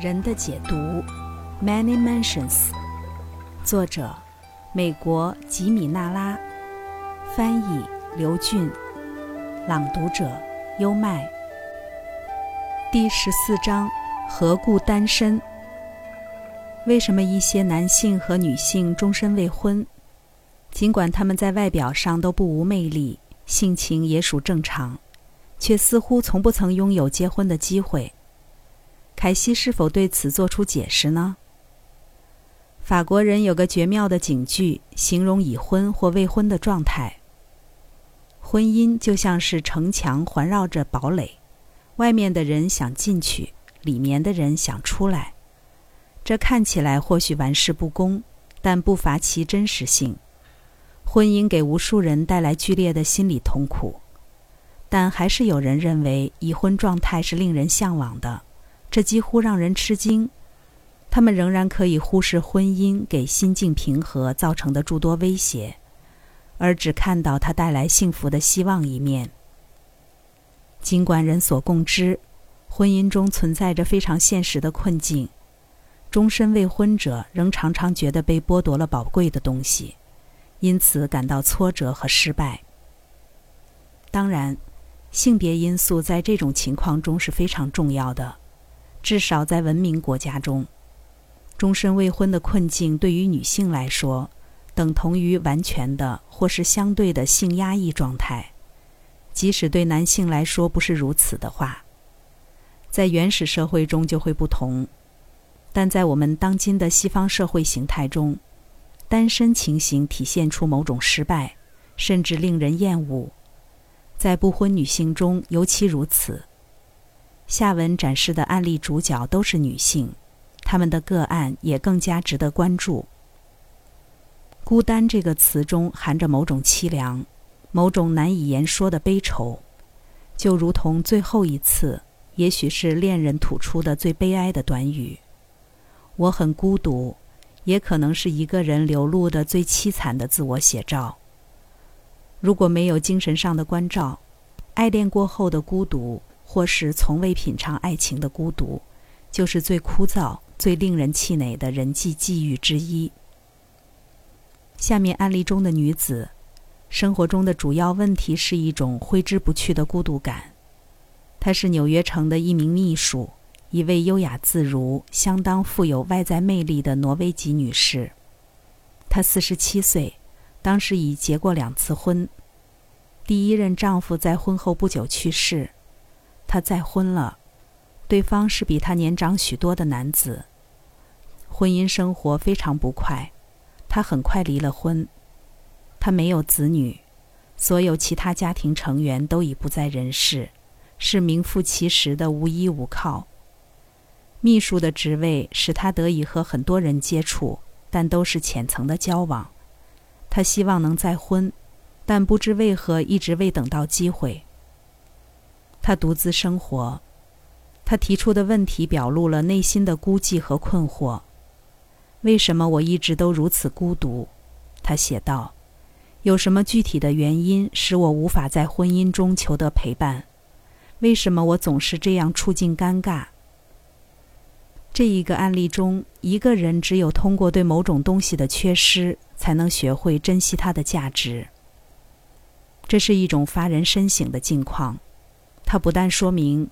人的解读，Many Mansions，作者，美国吉米纳拉，翻译刘俊，朗读者优麦。第十四章：何故单身？为什么一些男性和女性终身未婚？尽管他们在外表上都不无魅力，性情也属正常，却似乎从不曾拥有结婚的机会。凯西是否对此做出解释呢？法国人有个绝妙的警句，形容已婚或未婚的状态：婚姻就像是城墙环绕着堡垒，外面的人想进去，里面的人想出来。这看起来或许玩世不恭，但不乏其真实性。婚姻给无数人带来剧烈的心理痛苦，但还是有人认为已婚状态是令人向往的。这几乎让人吃惊，他们仍然可以忽视婚姻给心境平和造成的诸多威胁，而只看到它带来幸福的希望一面。尽管人所共知，婚姻中存在着非常现实的困境，终身未婚者仍常常觉得被剥夺了宝贵的东西，因此感到挫折和失败。当然，性别因素在这种情况中是非常重要的。至少在文明国家中，终身未婚的困境对于女性来说，等同于完全的或是相对的性压抑状态。即使对男性来说不是如此的话，在原始社会中就会不同。但在我们当今的西方社会形态中，单身情形体现出某种失败，甚至令人厌恶。在不婚女性中尤其如此。下文展示的案例主角都是女性，她们的个案也更加值得关注。孤单这个词中含着某种凄凉，某种难以言说的悲愁，就如同最后一次，也许是恋人吐出的最悲哀的短语：“我很孤独”，也可能是一个人流露的最凄惨的自我写照。如果没有精神上的关照，爱恋过后的孤独。或是从未品尝爱情的孤独，就是最枯燥、最令人气馁的人际际遇之一。下面案例中的女子，生活中的主要问题是一种挥之不去的孤独感。她是纽约城的一名秘书，一位优雅自如、相当富有外在魅力的挪威籍女士。她四十七岁，当时已结过两次婚。第一任丈夫在婚后不久去世。她再婚了，对方是比她年长许多的男子。婚姻生活非常不快，她很快离了婚。她没有子女，所有其他家庭成员都已不在人世，是名副其实的无依无靠。秘书的职位使她得以和很多人接触，但都是浅层的交往。她希望能再婚，但不知为何一直未等到机会。他独自生活，他提出的问题表露了内心的孤寂和困惑。为什么我一直都如此孤独？他写道：“有什么具体的原因使我无法在婚姻中求得陪伴？为什么我总是这样处境尴尬？”这一个案例中，一个人只有通过对某种东西的缺失，才能学会珍惜它的价值。这是一种发人深省的境况。它不但说明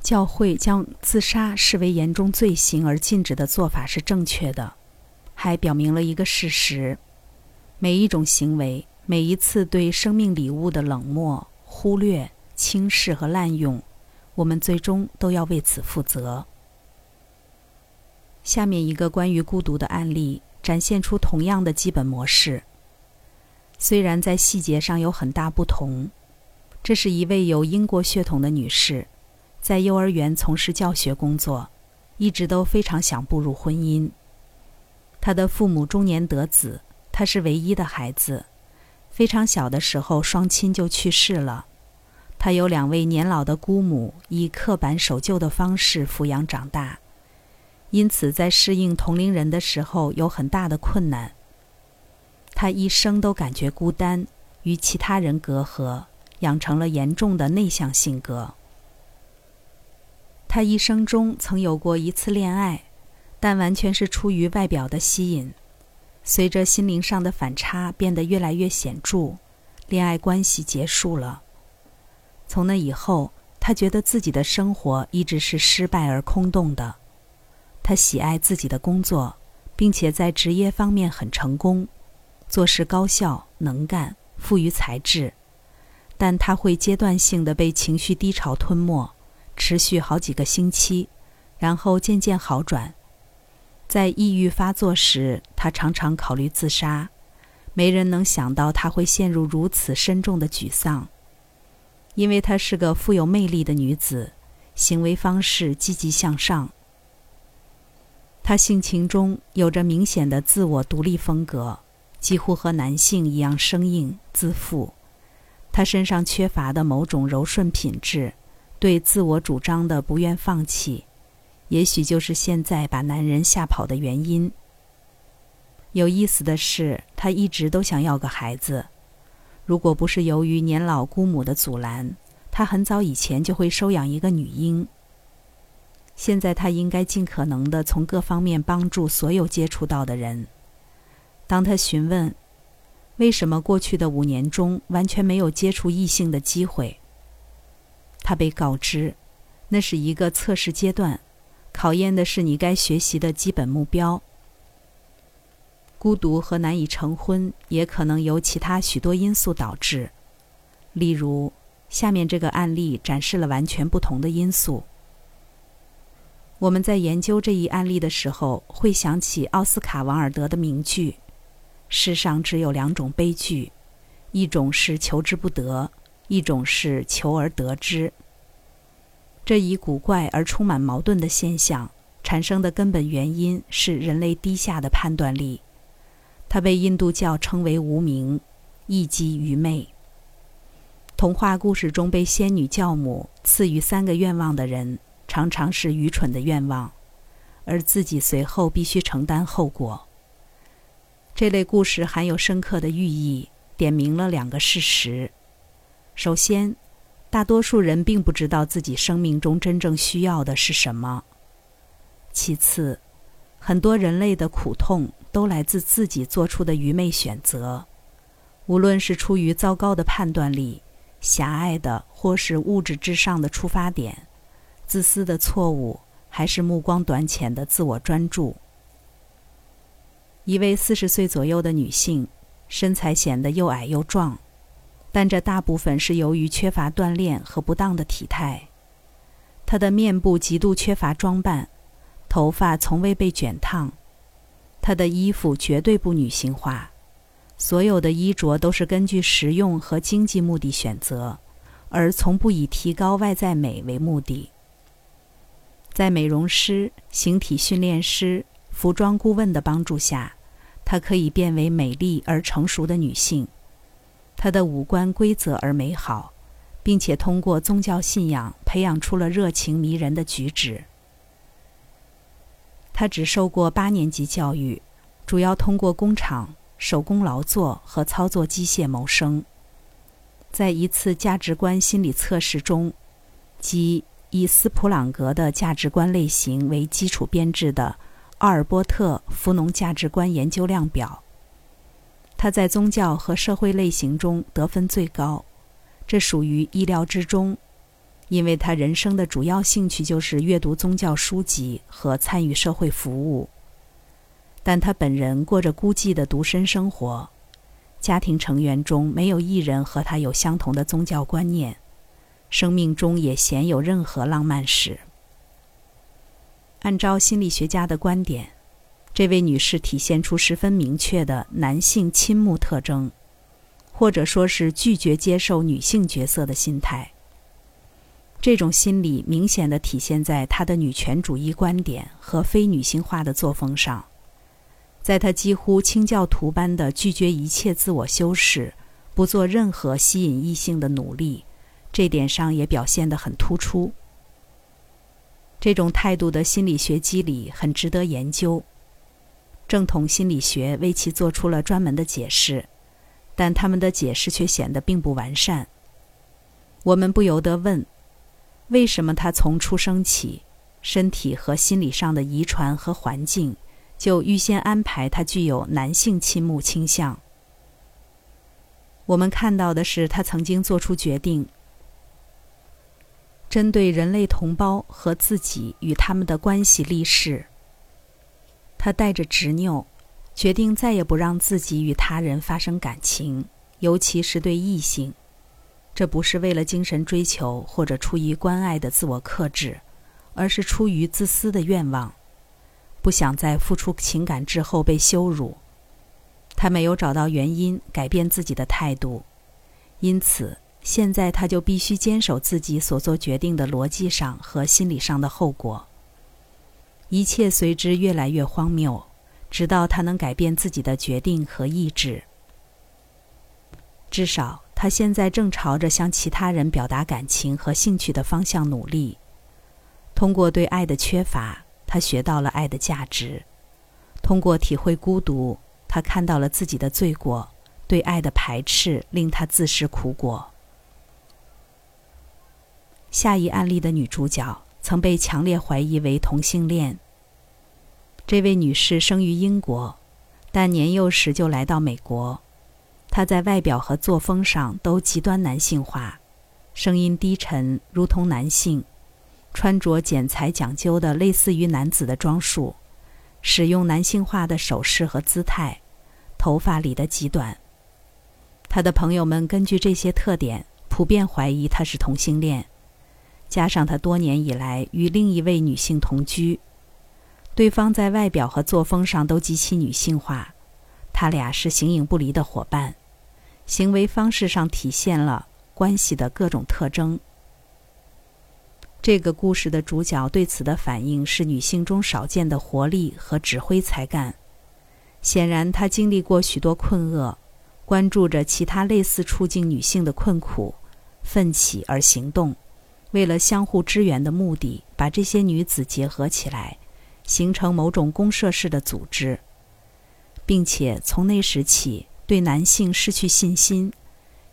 教会将自杀视为严重罪行而禁止的做法是正确的，还表明了一个事实：每一种行为，每一次对生命礼物的冷漠、忽略、轻视和滥用，我们最终都要为此负责。下面一个关于孤独的案例展现出同样的基本模式，虽然在细节上有很大不同。这是一位有英国血统的女士，在幼儿园从事教学工作，一直都非常想步入婚姻。她的父母中年得子，她是唯一的孩子。非常小的时候，双亲就去世了。她有两位年老的姑母，以刻板守旧的方式抚养长大，因此在适应同龄人的时候有很大的困难。她一生都感觉孤单，与其他人隔阂。养成了严重的内向性格。他一生中曾有过一次恋爱，但完全是出于外表的吸引。随着心灵上的反差变得越来越显著，恋爱关系结束了。从那以后，他觉得自己的生活一直是失败而空洞的。他喜爱自己的工作，并且在职业方面很成功，做事高效能干，富于才智。但他会阶段性的被情绪低潮吞没，持续好几个星期，然后渐渐好转。在抑郁发作时，他常常考虑自杀。没人能想到他会陷入如此深重的沮丧。因为她是个富有魅力的女子，行为方式积极向上。她性情中有着明显的自我独立风格，几乎和男性一样生硬自负。他身上缺乏的某种柔顺品质，对自我主张的不愿放弃，也许就是现在把男人吓跑的原因。有意思的是，他一直都想要个孩子。如果不是由于年老姑母的阻拦，他很早以前就会收养一个女婴。现在他应该尽可能的从各方面帮助所有接触到的人。当他询问为什么过去的五年中完全没有接触异性的机会，他被告知，那是一个测试阶段，考验的是你该学习的基本目标。孤独和难以成婚也可能由其他许多因素导致，例如，下面这个案例展示了完全不同的因素。我们在研究这一案例的时候，会想起奥斯卡·王尔德的名句：“世上只有两种悲剧，一种是求之不得，一种是求而得之。”这一古怪而充满矛盾的现象产生的根本原因是人类低下的判断力。它被印度教称为无名，意即愚昧。童话故事中被仙女教母赐予三个愿望的人，常常是愚蠢的愿望，而自己随后必须承担后果。这类故事含有深刻的寓意，点明了两个事实：首先，大多数人并不知道自己生命中真正需要的是什么；其次，很多人类的苦痛。都来自自己做出的愚昧选择，无论是出于糟糕的判断力、狭隘的或是物质至上的出发点、自私的错误，还是目光短浅的自我专注。一位四十岁左右的女性，身材显得又矮又壮，但这大部分是由于缺乏锻炼和不当的体态。她的面部极度缺乏装扮，头发从未被卷烫。她的衣服绝对不女性化，所有的衣着都是根据实用和经济目的选择，而从不以提高外在美为目的。在美容师、形体训练师、服装顾问的帮助下，她可以变为美丽而成熟的女性。她的五官规则而美好，并且通过宗教信仰培养出了热情迷人的举止。她只受过八年级教育，主要通过工厂手工劳作和操作机械谋生。在一次价值观心理测试中，即以斯普朗格的价值观类型为基础编制的奥尔波特·福农价值观研究量表，他在宗教和社会类型中得分最高，这属于意料之中。因为他人生的主要兴趣就是阅读宗教书籍和参与社会服务，但他本人过着孤寂的独身生活，家庭成员中没有一人和他有相同的宗教观念，生命中也鲜有任何浪漫史。按照心理学家的观点，这位女士体现出十分明确的男性倾慕特征，或者说是拒绝接受女性角色的心态。这种心理明显的体现在他的女权主义观点和非女性化的作风上，在他几乎清教徒般的拒绝一切自我修饰，不做任何吸引异性的努力，这点上也表现得很突出。这种态度的心理学机理很值得研究，正统心理学为其做出了专门的解释，但他们的解释却显得并不完善。我们不由得问。为什么他从出生起，身体和心理上的遗传和环境就预先安排他具有男性倾慕倾向？我们看到的是，他曾经做出决定，针对人类同胞和自己与他们的关系立誓。他带着执拗，决定再也不让自己与他人发生感情，尤其是对异性。这不是为了精神追求或者出于关爱的自我克制，而是出于自私的愿望，不想在付出情感之后被羞辱。他没有找到原因改变自己的态度，因此现在他就必须坚守自己所做决定的逻辑上和心理上的后果。一切随之越来越荒谬，直到他能改变自己的决定和意志。至少他现在正朝着向其他人表达感情和兴趣的方向努力。通过对爱的缺乏，他学到了爱的价值；通过体会孤独。他看到了自己的罪过，对爱的排斥令他自食苦果。下一案例的女主角曾被强烈怀疑为同性恋。这位女士生于英国，但年幼时就来到美国。她在外表和作风上都极端男性化，声音低沉，如同男性，穿着剪裁讲究的类似于男子的装束。使用男性化的手势和姿态，头发理得极短。她的朋友们根据这些特点，普遍怀疑她是同性恋。加上他多年以来与另一位女性同居，对方在外表和作风上都极其女性化，他俩是形影不离的伙伴，行为方式上体现了关系的各种特征。这个故事的主角对此的反应是女性中少见的活力和指挥才干。显然，她经历过许多困厄，关注着其他类似处境女性的困苦，奋起而行动，为了相互支援的目的，把这些女子结合起来，形成某种公社式的组织，并且从那时起对男性失去信心，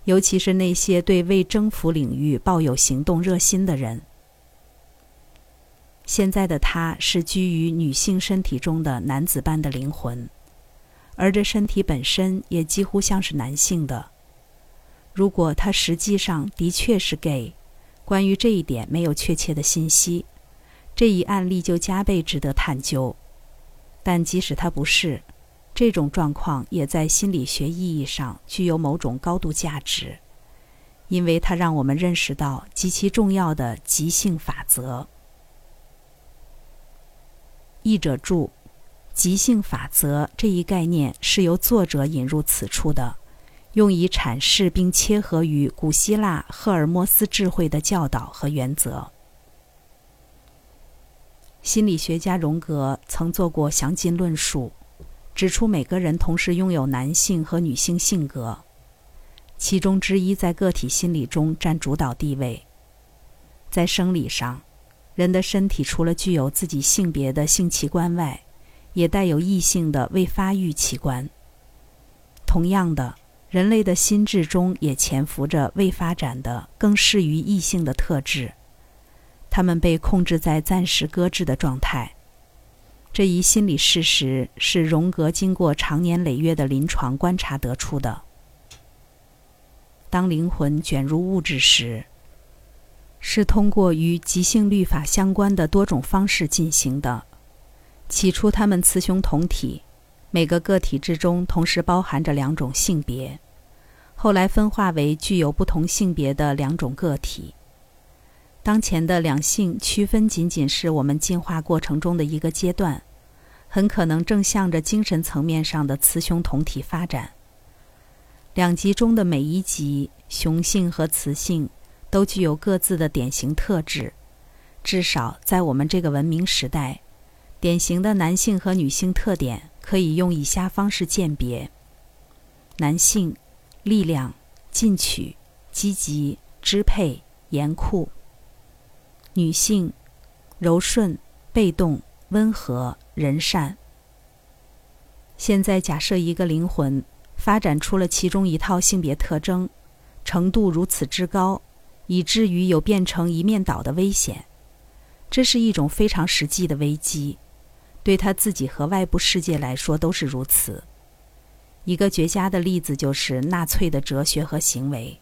尤其是那些对未征服领域抱有行动热心的人。现在的他是居于女性身体中的男子般的灵魂，而这身体本身也几乎像是男性的。如果他实际上的确是 gay，关于这一点没有确切的信息，这一案例就加倍值得探究。但即使他不是，这种状况也在心理学意义上具有某种高度价值，因为它让我们认识到极其重要的即性法则。译者注：“即兴法则”这一概念是由作者引入此处的，用以阐释并切合于古希腊赫尔墨斯智慧的教导和原则。心理学家荣格曾做过详尽论述，指出每个人同时拥有男性和女性性格，其中之一在个体心理中占主导地位，在生理上。人的身体除了具有自己性别的性器官外，也带有异性的未发育器官。同样的，人类的心智中也潜伏着未发展的、更适于异性的特质，它们被控制在暂时搁置的状态。这一心理事实是荣格经过长年累月的临床观察得出的。当灵魂卷入物质时，是通过与即兴律法相关的多种方式进行的。起初，他们雌雄同体，每个个体之中同时包含着两种性别。后来分化为具有不同性别的两种个体。当前的两性区分仅仅是我们进化过程中的一个阶段，很可能正向着精神层面上的雌雄同体发展。两极中的每一极，雄性和雌性。都具有各自的典型特质，至少在我们这个文明时代，典型的男性和女性特点可以用以下方式鉴别：男性，力量、进取、积极、支配、严酷；女性，柔顺、被动、温和、仁善。现在假设一个灵魂发展出了其中一套性别特征，程度如此之高。以至于有变成一面倒的危险。这是一种非常实际的危机，对他自己和外部世界来说都是如此。一个绝佳的例子就是纳粹的哲学和行为。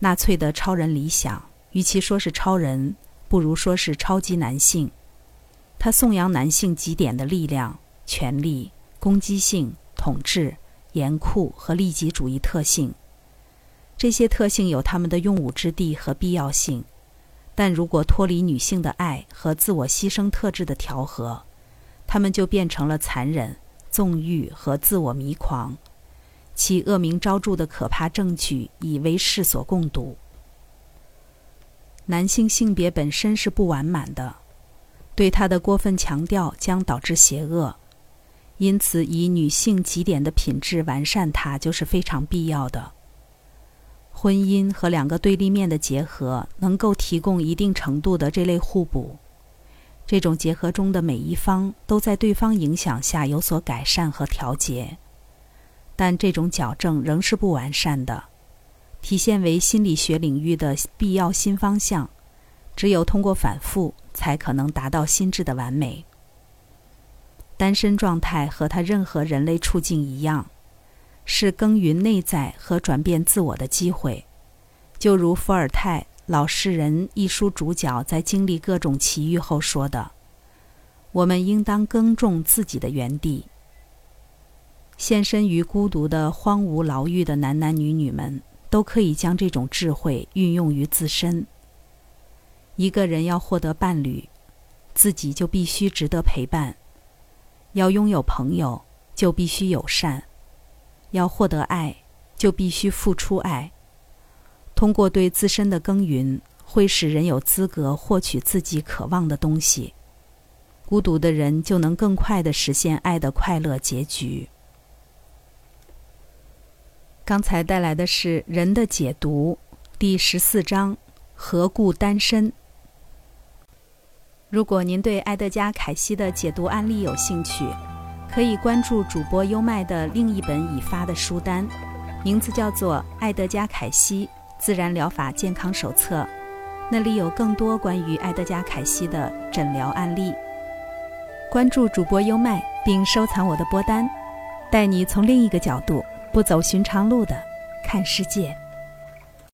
纳粹的超人理想，与其说是超人，不如说是超级男性。他颂扬男性极点的力量、权力、攻击性、统治、严酷和利己主义特性。这些特性有他们的用武之地和必要性，但如果脱离女性的爱和自我牺牲特质的调和，他们就变成了残忍、纵欲和自我迷狂。其恶名昭著的可怕证据已为世所共睹。男性性别本身是不完满的，对他的过分强调将导致邪恶，因此以女性极点的品质完善它就是非常必要的。婚姻和两个对立面的结合能够提供一定程度的这类互补，这种结合中的每一方都在对方影响下有所改善和调节。但这种矫正仍是不完善的，体现为心理学领域的必要新方向。只有通过反复，才可能达到心智的完美。单身状态和他任何人类处境一样，是耕耘内在和转变自我的机会。就如伏尔泰《老实人》一书主角在经历各种奇遇后说的：“我们应当耕种自己的园地。”献身于孤独的荒芜牢狱的男男女女们，都可以将这种智慧运用于自身。一个人要获得伴侣，自己就必须值得陪伴；要拥有朋友，就必须友善；要获得爱，就必须付出爱。通过对自身的耕耘，会使人有资格获取自己渴望的东西。孤独的人就能更快地实现爱的快乐结局。刚才带来的是《人的解读》第十四章“何故单身”。如果您对埃德加·凯西的解读案例有兴趣，可以关注主播优麦的另一本已发的书单，名字叫做《埃德加·凯西自然疗法健康手册》，那里有更多关于埃德加·凯西的诊疗案例。关注主播优麦，并收藏我的播单，带你从另一个角度。不走寻常路的看世界。